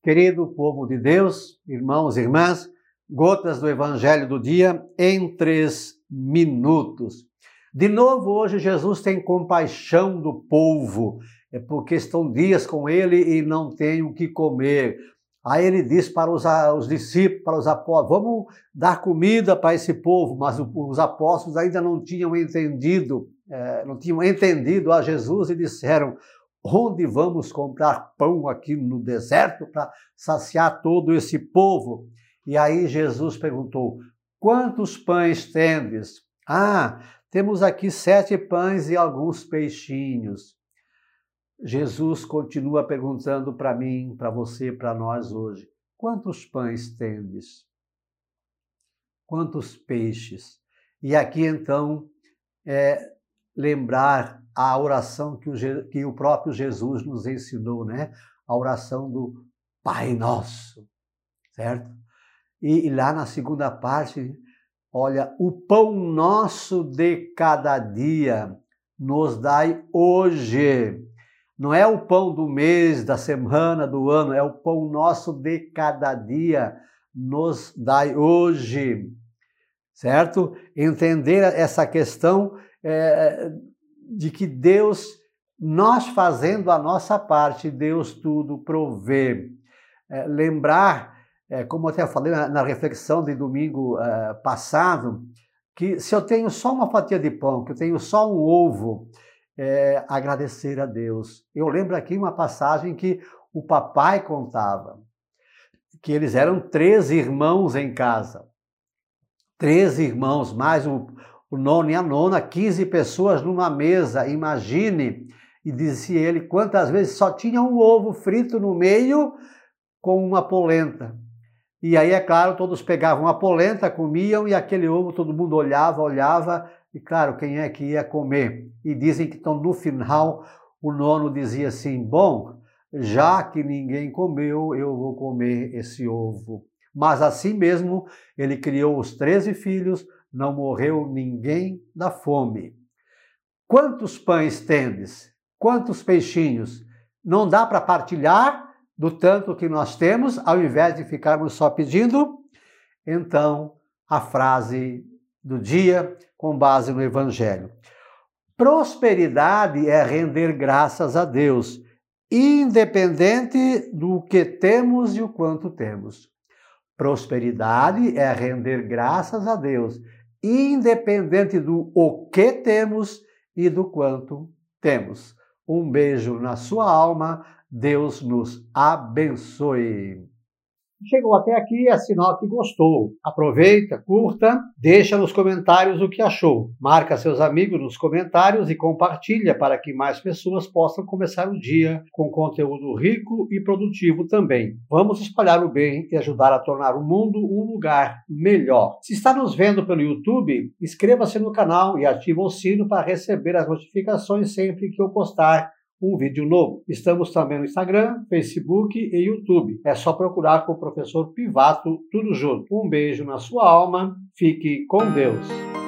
Querido povo de Deus, irmãos e irmãs, gotas do Evangelho do dia em três minutos. De novo, hoje Jesus tem compaixão do povo, é porque estão dias com ele e não têm o que comer. Aí ele diz para os, os discípulos, para os apóstolos, vamos dar comida para esse povo, mas os apóstolos ainda não tinham entendido, é, não tinham entendido a Jesus e disseram, onde vamos comprar pão aqui no deserto para saciar todo esse povo? E aí Jesus perguntou, quantos pães tendes? Ah, temos aqui sete pães e alguns peixinhos. Jesus continua perguntando para mim, para você, para nós hoje: quantos pães tendes? Quantos peixes? E aqui então é lembrar a oração que o, que o próprio Jesus nos ensinou, né? A oração do Pai Nosso, certo? E, e lá na segunda parte, olha, o pão nosso de cada dia nos dai hoje não é o pão do mês, da semana, do ano, é o pão nosso de cada dia. Nos dai hoje, certo? Entender essa questão é, de que Deus, nós fazendo a nossa parte, Deus tudo provê. É, lembrar, é, como até falei na, na reflexão de domingo passado, que se eu tenho só uma fatia de pão, que eu tenho só um ovo, agradecer a Deus. Eu lembro aqui uma passagem que o papai contava, que eles eram três irmãos em casa. Três irmãos, mais o, o nono e a nona, 15 pessoas numa mesa, imagine. E dizia ele quantas vezes só tinha um ovo frito no meio com uma polenta. E aí, é claro, todos pegavam a polenta, comiam e aquele ovo todo mundo olhava, olhava e claro, quem é que ia comer? E dizem que então, no final o nono dizia assim: Bom, já que ninguém comeu, eu vou comer esse ovo. Mas assim mesmo, ele criou os treze filhos, não morreu ninguém da fome. Quantos pães tendes? Quantos peixinhos? Não dá para partilhar do tanto que nós temos, ao invés de ficarmos só pedindo? Então, a frase do dia com base no Evangelho. Prosperidade é render graças a Deus, independente do que temos e o quanto temos. Prosperidade é render graças a Deus, independente do o que temos e do quanto temos. Um beijo na sua alma, Deus nos abençoe. Chegou até aqui, é sinal que gostou. Aproveita, curta, deixa nos comentários o que achou. Marca seus amigos nos comentários e compartilha para que mais pessoas possam começar o dia com conteúdo rico e produtivo também. Vamos espalhar o bem e ajudar a tornar o mundo um lugar melhor. Se está nos vendo pelo YouTube, inscreva-se no canal e ative o sino para receber as notificações sempre que eu postar um vídeo novo. Estamos também no Instagram, Facebook e YouTube. É só procurar o professor Pivato, tudo junto. Um beijo na sua alma, fique com Deus.